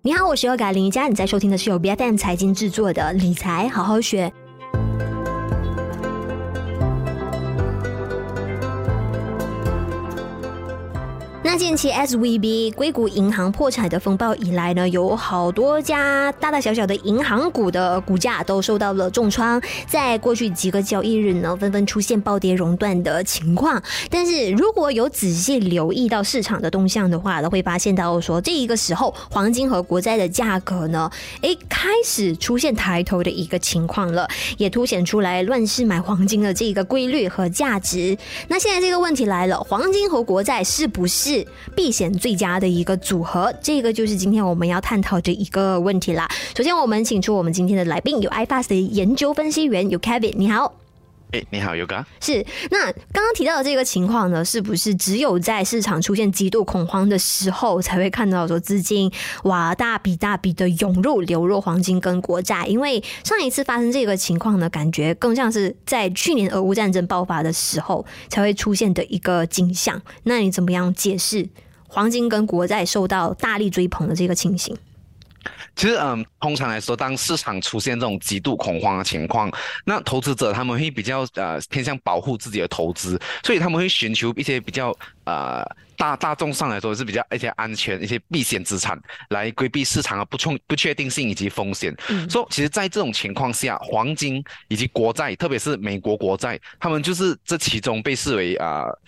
你好，我是优嘎林佳，你在收听的是由 BFM 财经制作的理财好好学。近期 SVB 硅谷银行破产的风暴以来呢，有好多家大大小小的银行股的股价都受到了重创，在过去几个交易日呢，纷纷出现暴跌熔断的情况。但是如果有仔细留意到市场的动向的话，都会发现到说，这一个时候黄金和国债的价格呢，诶，开始出现抬头的一个情况了，也凸显出来乱世买黄金的这个规律和价值。那现在这个问题来了，黄金和国债是不是避险最佳的一个组合，这个就是今天我们要探讨的一个问题啦。首先，我们请出我们今天的来宾，有 iFAST 的研究分析员，有 Kevin，你好。哎，你好，Yoga。是，那刚刚提到的这个情况呢，是不是只有在市场出现极度恐慌的时候，才会看到说资金哇大笔大笔的涌入流入黄金跟国债？因为上一次发生这个情况呢，感觉更像是在去年俄乌战争爆发的时候才会出现的一个景象。那你怎么样解释黄金跟国债受到大力追捧的这个情形？其实，嗯，通常来说，当市场出现这种极度恐慌的情况，那投资者他们会比较呃偏向保护自己的投资，所以他们会寻求一些比较呃大大众上来说是比较一些安全、一些避险资产，来规避市场的不确不确定性以及风险。嗯，所以，其实，在这种情况下，黄金以及国债，特别是美国国债，他们就是这其中被视为啊、呃、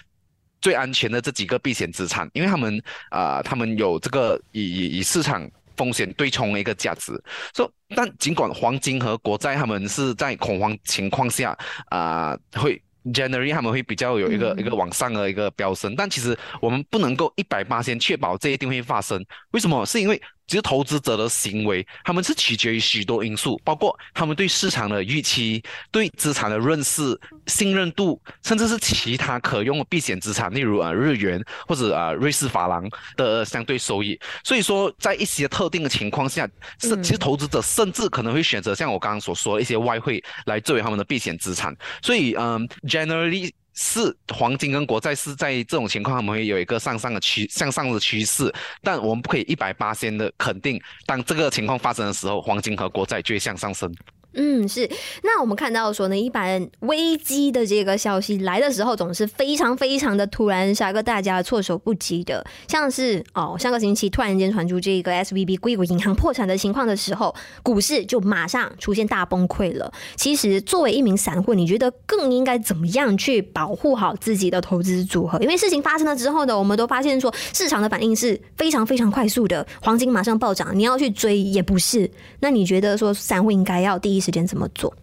最安全的这几个避险资产，因为他们啊、呃，他们有这个以以以市场。风险对冲的一个价值，说、so，但尽管黄金和国债他们是在恐慌情况下啊、呃，会 generally 他们会比较有一个、嗯、一个往上的一个飙升，但其实我们不能够一百八先确保这一定会发生，为什么？是因为。其实投资者的行为，他们是取决于许多因素，包括他们对市场的预期、对资产的认识、信任度，甚至是其他可用的避险资产，例如啊日元或者啊瑞士法郎的相对收益。所以说，在一些特定的情况下，是其实投资者甚至可能会选择像我刚刚所说的一些外汇来作为他们的避险资产。所以，嗯，generally。是黄金跟国债是在这种情况，我们会有一个上上的趋向上的趋势，但我们不可以一百八先的肯定，当这个情况发生的时候，黄金和国债就会向上升。嗯，是。那我们看到说呢，一般危机的这个消息来的时候，总是非常非常的突然，杀个大家措手不及的。像是哦，上个星期突然间传出这个 SVB 硅谷银行破产的情况的时候，股市就马上出现大崩溃了。其实，作为一名散户，你觉得更应该怎么样去保护好自己的投资组合？因为事情发生了之后呢，我们都发现说市场的反应是非常非常快速的，黄金马上暴涨，你要去追也不是。那你觉得说散户应该要第一时间怎么做？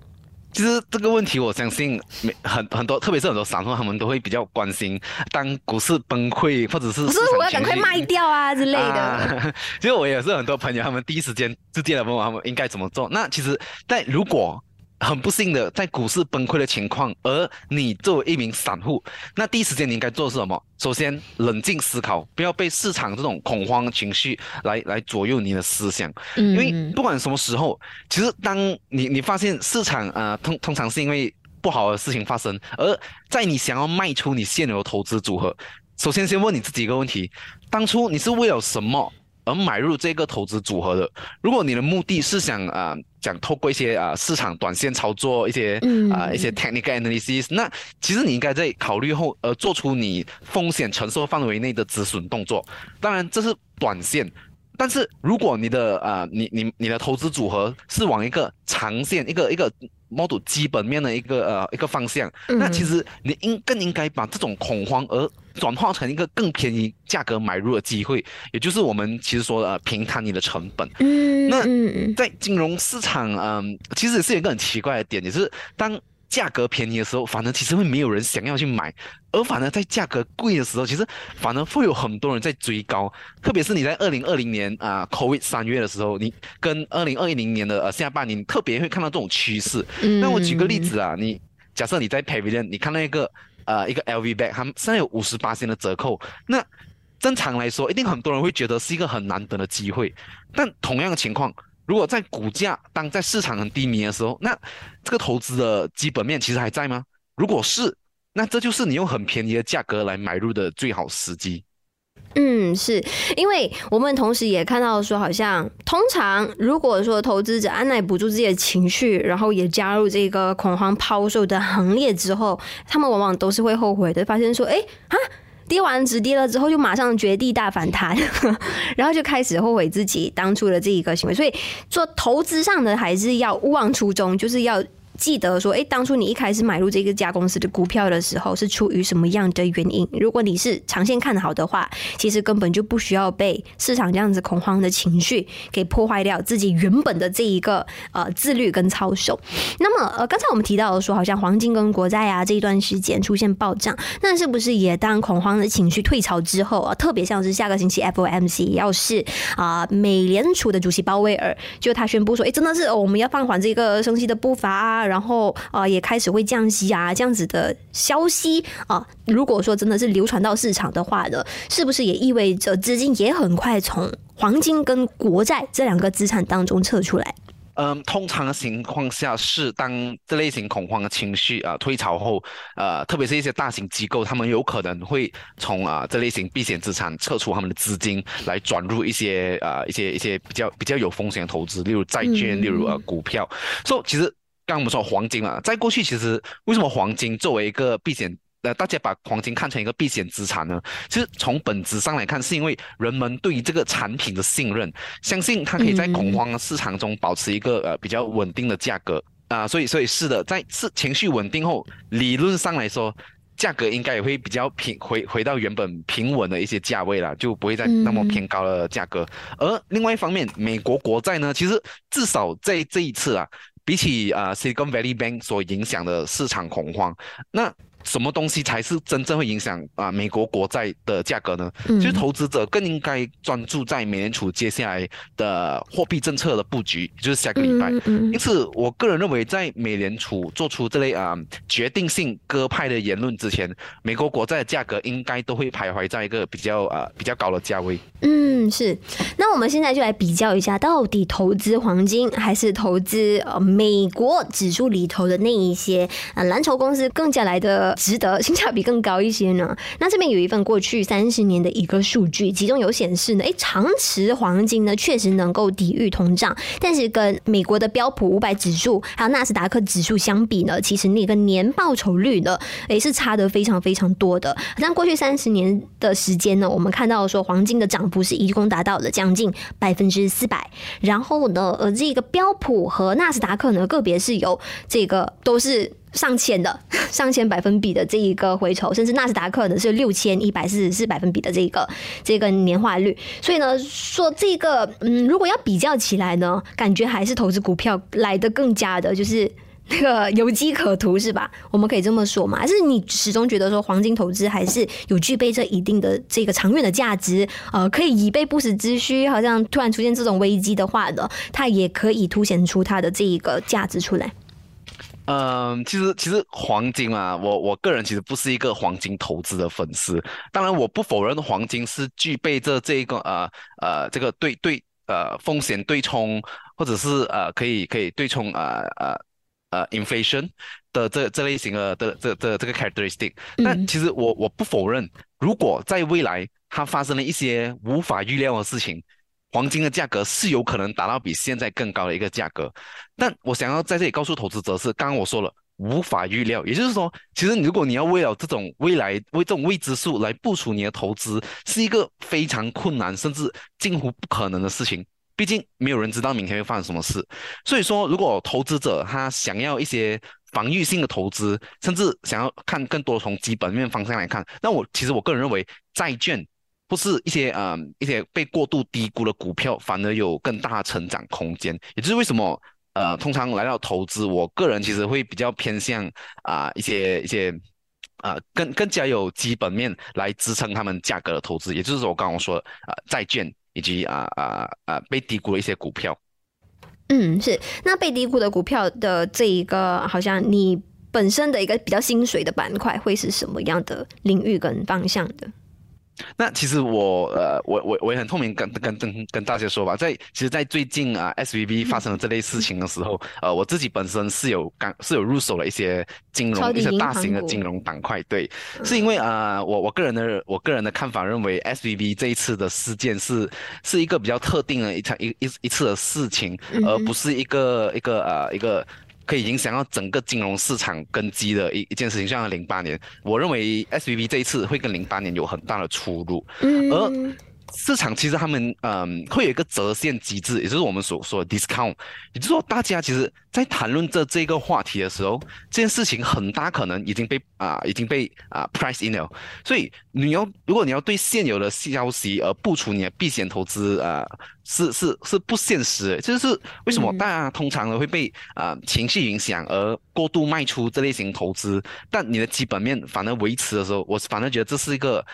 其实这个问题，我相信每很很多，特别是很多散户，他们都会比较关心。当股市崩溃，或者是不，是我要赶快卖掉啊之类的。啊、其实我也是很多朋友，他们第一时间直接来问我，他们应该怎么做。那其实，但如果很不幸的，在股市崩溃的情况，而你作为一名散户，那第一时间你应该做什么？首先，冷静思考，不要被市场这种恐慌情绪来来左右你的思想。嗯，因为不管什么时候，其实当你你发现市场啊、呃，通通常是因为不好的事情发生，而在你想要卖出你现有的投资组合，首先先问你自己一个问题：当初你是为了什么？而买入这个投资组合的，如果你的目的是想啊，想、呃、透过一些啊、呃、市场短线操作一些啊、呃、一些 technical analysis，那其实你应该在考虑后呃做出你风险承受范围内的止损动作。当然这是短线，但是如果你的啊、呃、你你你的投资组合是往一个长线一个一个 model 基本面的一个呃一个方向，那其实你应更应该把这种恐慌而转化成一个更便宜价格买入的机会，也就是我们其实说的平摊你的成本。嗯，那在金融市场，嗯，其实是有一个很奇怪的点，就是当价格便宜的时候，反而其实会没有人想要去买，而反而在价格贵的时候，其实反而会有很多人在追高。特别是你在二零二零年啊，COVID 三月的时候，你跟二零二零年的呃下半年，特别会看到这种趋势。那我举个例子啊，你假设你在 Pavilion，你看到一个。呃，一个 LV bag，它现在有五十八的折扣。那正常来说，一定很多人会觉得是一个很难得的机会。但同样的情况，如果在股价当在市场很低迷的时候，那这个投资的基本面其实还在吗？如果是，那这就是你用很便宜的价格来买入的最好时机。嗯，是因为我们同时也看到说，好像通常如果说投资者按捺不住自己的情绪，然后也加入这个恐慌抛售的行列之后，他们往往都是会后悔的，发现说，哎啊，跌完止跌了之后，就马上绝地大反弹，然后就开始后悔自己当初的这一个行为。所以做投资上的还是要勿忘初衷，就是要。记得说，哎，当初你一开始买入这个家公司的股票的时候，是出于什么样的原因？如果你是长线看好的话，其实根本就不需要被市场这样子恐慌的情绪给破坏掉自己原本的这一个呃自律跟操守。那么，呃，刚才我们提到的说，好像黄金跟国债啊这一段时间出现暴涨，那是不是也当恐慌的情绪退潮之后啊？特别像是下个星期 FOMC 要是啊、呃，美联储的主席鲍威尔就他宣布说，哎，真的是、哦、我们要放缓这个升息的步伐啊。然后啊、呃，也开始会降息啊，这样子的消息啊、呃，如果说真的是流传到市场的话呢，是不是也意味着资金也很快从黄金跟国债这两个资产当中撤出来？嗯，通常的情况下是当这类型恐慌的情绪啊、呃、退潮后，呃，特别是一些大型机构，他们有可能会从啊、呃、这类型避险资产撤出他们的资金，来转入一些啊、呃、一些一些比较比较有风险的投资，例如债券，例如呃股票。所以、嗯 so, 其实。刚我们说黄金啊，在过去其实为什么黄金作为一个避险，呃，大家把黄金看成一个避险资产呢？其实从本质上来看，是因为人们对于这个产品的信任，相信它可以在恐慌的市场中保持一个呃比较稳定的价格啊，所以所以是的，在是情绪稳定后，理论上来说，价格应该也会比较平回回到原本平稳的一些价位了，就不会再那么偏高的价格。而另外一方面，美国国债呢，其实至少在这一次啊。比起啊、Silicon Valley Bank 所影响的市场恐慌，那什么东西才是真正会影响啊、呃、美国国债的价格呢？嗯、其实投资者更应该专注在美联储接下来的货币政策的布局，就是下个礼拜。因此，我个人认为，在美联储做出这类啊、呃、决定性鸽派的言论之前，美国国债的价格应该都会徘徊在一个比较啊、呃、比较高的价位。嗯，是。那我们现在就来比较一下，到底投资黄金还是投资呃美国指数里头的那一些啊蓝筹公司更加来的值得，性价比更高一些呢？那这边有一份过去三十年的一个数据，其中有显示呢，哎，长持黄金呢确实能够抵御通胀，但是跟美国的标普五百指数还有纳斯达克指数相比呢，其实那个年报酬率呢，也是差得非常非常多的。好像过去三十年的时间呢，我们看到说黄金的涨幅是一共达到了将近百分之四百，然后呢，呃，这个标普和纳斯达克呢，个别是有这个都是上千的 上千百分比的这一个回酬，甚至纳斯达克呢是六千一百四十四百分比的这个这个年化率。所以呢，说这个嗯，如果要比较起来呢，感觉还是投资股票来的更加的，就是。那个有机可图是吧？我们可以这么说嘛？还是你始终觉得说黄金投资还是有具备这一定的这个长远的价值？呃，可以以备不时之需，好像突然出现这种危机的话呢，它也可以凸显出它的这一个价值出来。嗯，其实其实黄金啊，我我个人其实不是一个黄金投资的粉丝。当然，我不否认黄金是具备着这一个呃呃这个对对呃风险对冲，或者是呃可以可以对冲呃呃。呃，inflation 的这这类型的的这这这个 characteristic，但其实我我不否认，如果在未来它发生了一些无法预料的事情，黄金的价格是有可能达到比现在更高的一个价格。但我想要在这里告诉投资者是，刚刚我说了无法预料，也就是说，其实如果你要为了这种未来为这种未知数来部署你的投资，是一个非常困难甚至近乎不可能的事情。毕竟没有人知道明天会发生什么事，所以说，如果投资者他想要一些防御性的投资，甚至想要看更多从基本面方向来看，那我其实我个人认为，债券不是一些呃一些被过度低估的股票，反而有更大成长空间。也就是为什么呃通常来到投资，我个人其实会比较偏向啊、一些一些啊、更更加有基本面来支撑他们价格的投资，也就是我刚刚说的啊、呃、债券。以及啊啊啊被低估的一些股票，嗯，是那被低估的股票的这一个，好像你本身的一个比较薪水的板块会是什么样的领域跟方向的？那其实我呃，我我我也很透明跟跟跟跟大家说吧，在其实，在最近啊，SVB 发生了这类事情的时候，呃，我自己本身是有刚是有入手了一些金融一些大型的金融板块，对，是因为啊、呃，我我个人的我个人的看法认为，SVB 这一次的事件是是一个比较特定的一场一一一次的事情，而不是一个一个呃一个。可以影响到整个金融市场根基的一一件事情，像零八年，我认为 SVB 这一次会跟零八年有很大的出入，而。市场其实他们嗯会有一个折现机制，也就是我们所说的 discount，也就是说大家其实在谈论这这个话题的时候，这件事情很大可能已经被啊、呃、已经被啊、呃、price in 了，所以你要如果你要对现有的消息而部署你的避险投资啊、呃，是是是不现实的，就是为什么大家通常呢会被啊、呃、情绪影响而过度卖出这类型投资，但你的基本面反而维持的时候，我反而觉得这是一个。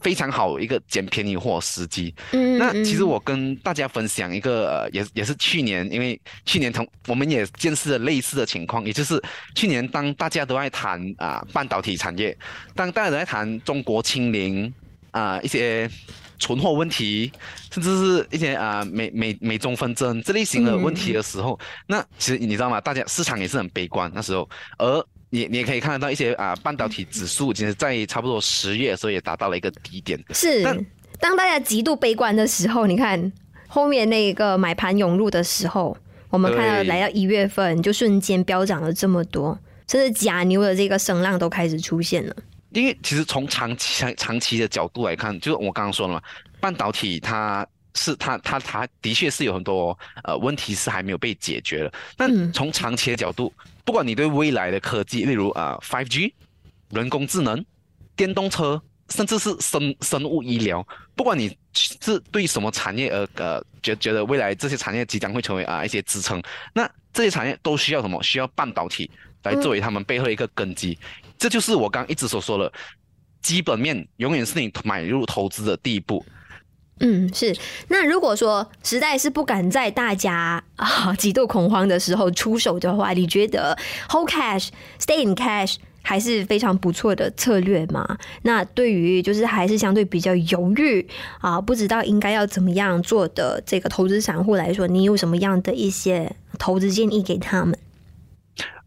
非常好一个捡便宜货时机。嗯，那其实我跟大家分享一个，呃，也也是去年，因为去年同我们也见识了类似的情况，也就是去年当大家都在谈啊、呃、半导体产业，当大家都在谈中国清零啊、呃、一些存货问题，甚至是一些啊、呃、美美美中纷争这类型的问题的时候，嗯、那其实你知道吗？大家市场也是很悲观那时候，而。你你也可以看得到一些啊，半导体指数其实，在差不多十月的时候也达到了一个低点。是，但当大家极度悲观的时候，你看后面那个买盘涌入的时候，我们看到来到一月份就瞬间飙涨了这么多，甚至假牛的这个声浪都开始出现了。因为其实从长期长长期的角度来看，就是我刚刚说了嘛，半导体它是它它它的确是有很多呃问题是还没有被解决的，那从长期的角度。嗯不管你对未来的科技，例如啊，5G、人工智能、电动车，甚至是生生物医疗，不管你是对什么产业而呃觉觉得未来这些产业即将会成为啊一些支撑，那这些产业都需要什么？需要半导体来作为他们背后一个根基。嗯、这就是我刚刚一直所说的，基本面永远是你买入投资的第一步。嗯，是。那如果说实在是不敢在大家啊极度恐慌的时候出手的话，你觉得 hold cash, stay in cash 还是非常不错的策略吗？那对于就是还是相对比较犹豫啊，不知道应该要怎么样做的这个投资散户来说，你有什么样的一些投资建议给他们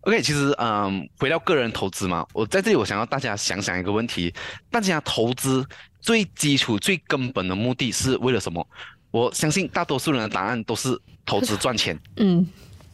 ？OK，其实嗯，回到个人投资嘛，我在这里我想要大家想想一个问题，大家投资。最基础、最根本的目的是为了什么？我相信大多数人的答案都是投资赚钱。嗯，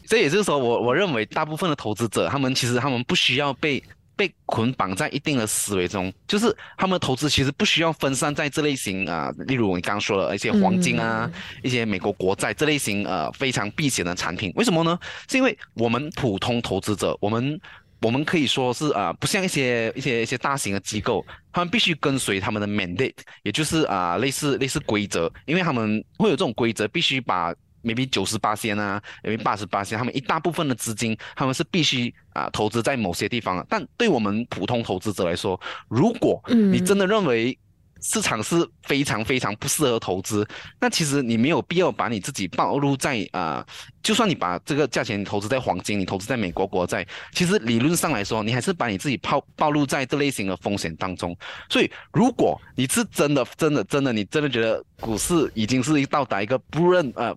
这也就是说，我我认为大部分的投资者，他们其实他们不需要被被捆绑在一定的思维中，就是他们的投资其实不需要分散在这类型啊，例如你刚刚说的一些黄金啊、嗯、一些美国国债这类型呃非常避险的产品。为什么呢？是因为我们普通投资者，我们。我们可以说是啊、呃，不像一些一些一些大型的机构，他们必须跟随他们的 mandate，也就是啊、呃、类似类似规则，因为他们会有这种规则，必须把 maybe 九十八仙啊，maybe 八十八仙，他们一大部分的资金，他们是必须啊、呃、投资在某些地方。但对我们普通投资者来说，如果你真的认为，市场是非常非常不适合投资，那其实你没有必要把你自己暴露在啊、呃，就算你把这个价钱投资在黄金，你投资在美国国债，其实理论上来说，你还是把你自己暴暴露在这类型的风险当中。所以，如果你是真的真的真的，你真的觉得股市已经是一到达一个不认呃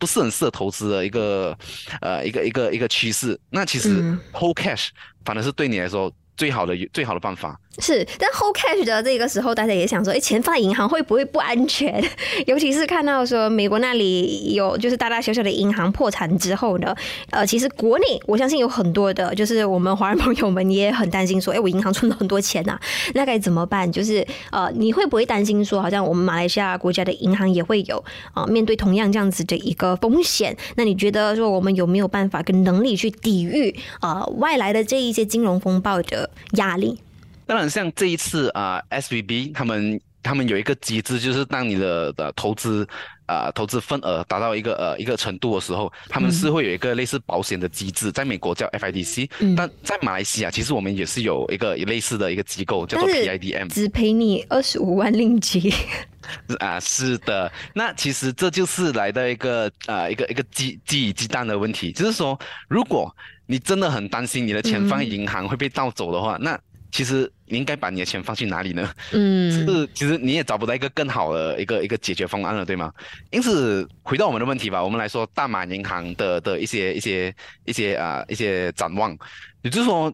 不是很适合投资的一个呃一个一个一个趋势，那其实 hold cash 反而是对你来说最好的最好的办法。是，但 hold cash 的这个时候，大家也想说，哎，钱放在银行会不会不安全？尤其是看到说美国那里有就是大大小小的银行破产之后呢，呃，其实国内我相信有很多的，就是我们华人朋友们也很担心说，哎，我银行存了很多钱呐、啊，那该怎么办？就是呃，你会不会担心说，好像我们马来西亚国家的银行也会有啊、面对同样这样子的一个风险？那你觉得说我们有没有办法跟能力去抵御啊、呃、外来的这一些金融风暴的压力？当然，像这一次啊，SVB 他们他们有一个机制，就是当你的的投资、呃、投资份额达到一个呃一个程度的时候，他们是会有一个类似保险的机制，在美国叫 FIDC，、嗯、但在马来西亚其实我们也是有一个类似的一个机构叫做 PIDM，只赔你二十五万令吉。啊，是的，那其实这就是来的一个啊一个一个鸡鸡与鸡蛋的问题，就是说，如果你真的很担心你的钱放在银行会被盗走的话，嗯、那其实你应该把你的钱放去哪里呢？嗯，是其实你也找不到一个更好的一个一个解决方案了，对吗？因此回到我们的问题吧，我们来说大马银行的的一些一些一些啊、呃、一些展望，也就是说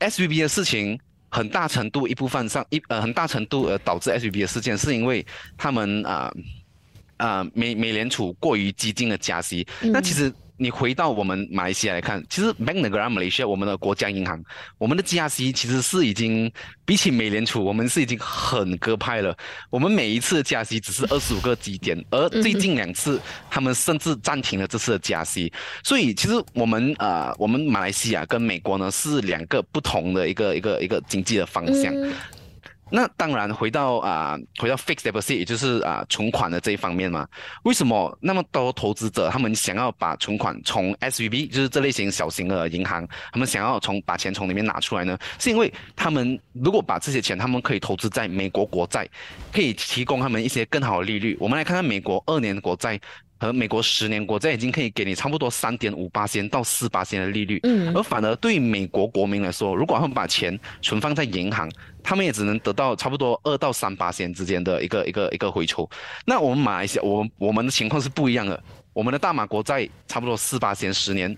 SVB 的事情很大程度一部分上一呃很大程度呃导致 SVB 的事件是因为他们啊啊、呃呃、美美联储过于激进的加息，嗯、那其实。你回到我们马来西亚来看，其实 Bank Negara Malaysia 我们的国家银行，我们的加息其实是已经比起美联储，我们是已经很鸽派了。我们每一次加息只是二十五个基点，而最近两次他们甚至暂停了这次的加息。所以其实我们呃，我们马来西亚跟美国呢是两个不同的一个一个一个经济的方向。那当然，回到啊、回到 fixed deposit，也就是啊、存款的这一方面嘛。为什么那么多投资者他们想要把存款从 SVB，就是这类型小型的银行，他们想要从把钱从里面拿出来呢？是因为他们如果把这些钱，他们可以投资在美国国债，可以提供他们一些更好的利率。我们来看看美国二年国债。和美国十年国债已经可以给你差不多三点五八仙到四八仙的利率，嗯，而反而对美国国民来说，如果他们把钱存放在银行，他们也只能得到差不多二到三八仙之间的一个一个一个回抽。那我们马来西亚，我们我们的情况是不一样的，我们的大马国债差不多四八仙十年。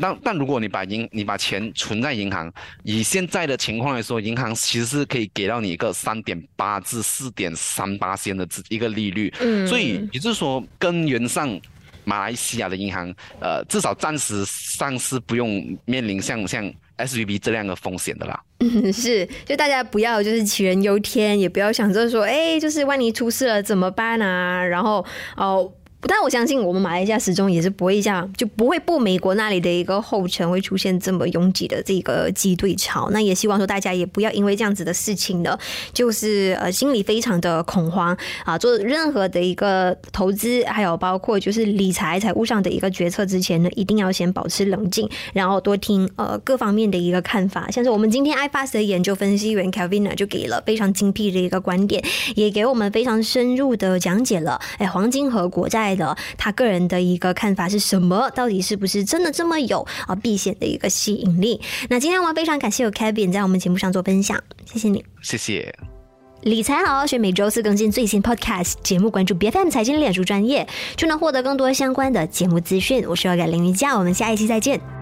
但但如果你把银你把钱存在银行，以现在的情况来说，银行其实是可以给到你一个三点八至四点三八仙的一个利率。嗯，所以也就是说，根源上，马来西亚的银行，呃，至少暂时上是不用面临像像 SVB 这样的风险的啦。嗯，是，就大家不要就是杞人忧天，也不要想着说，哎，就是万一出事了怎么办啊？然后哦。但我相信，我们马来西亚始终也是不会这样，就不会步美国那里的一个后尘，会出现这么拥挤的这个挤兑潮。那也希望说大家也不要因为这样子的事情呢，就是呃心里非常的恐慌啊。做任何的一个投资，还有包括就是理财财务上的一个决策之前呢，一定要先保持冷静，然后多听呃各方面的一个看法。像是我们今天 iFAST 的研究分析员 Kevin，就给了非常精辟的一个观点，也给我们非常深入的讲解了，哎，黄金和国债。的他个人的一个看法是什么？到底是不是真的这么有啊避险的一个吸引力？那今天我们非常感谢有 Kevin 在我们节目上做分享，谢谢你，谢谢。理财好好学，每周四更新最新 Podcast 节目，关注 BFM 财经脸书专业，就能获得更多相关的节目资讯。我是要改林瑜伽，我们下一期再见。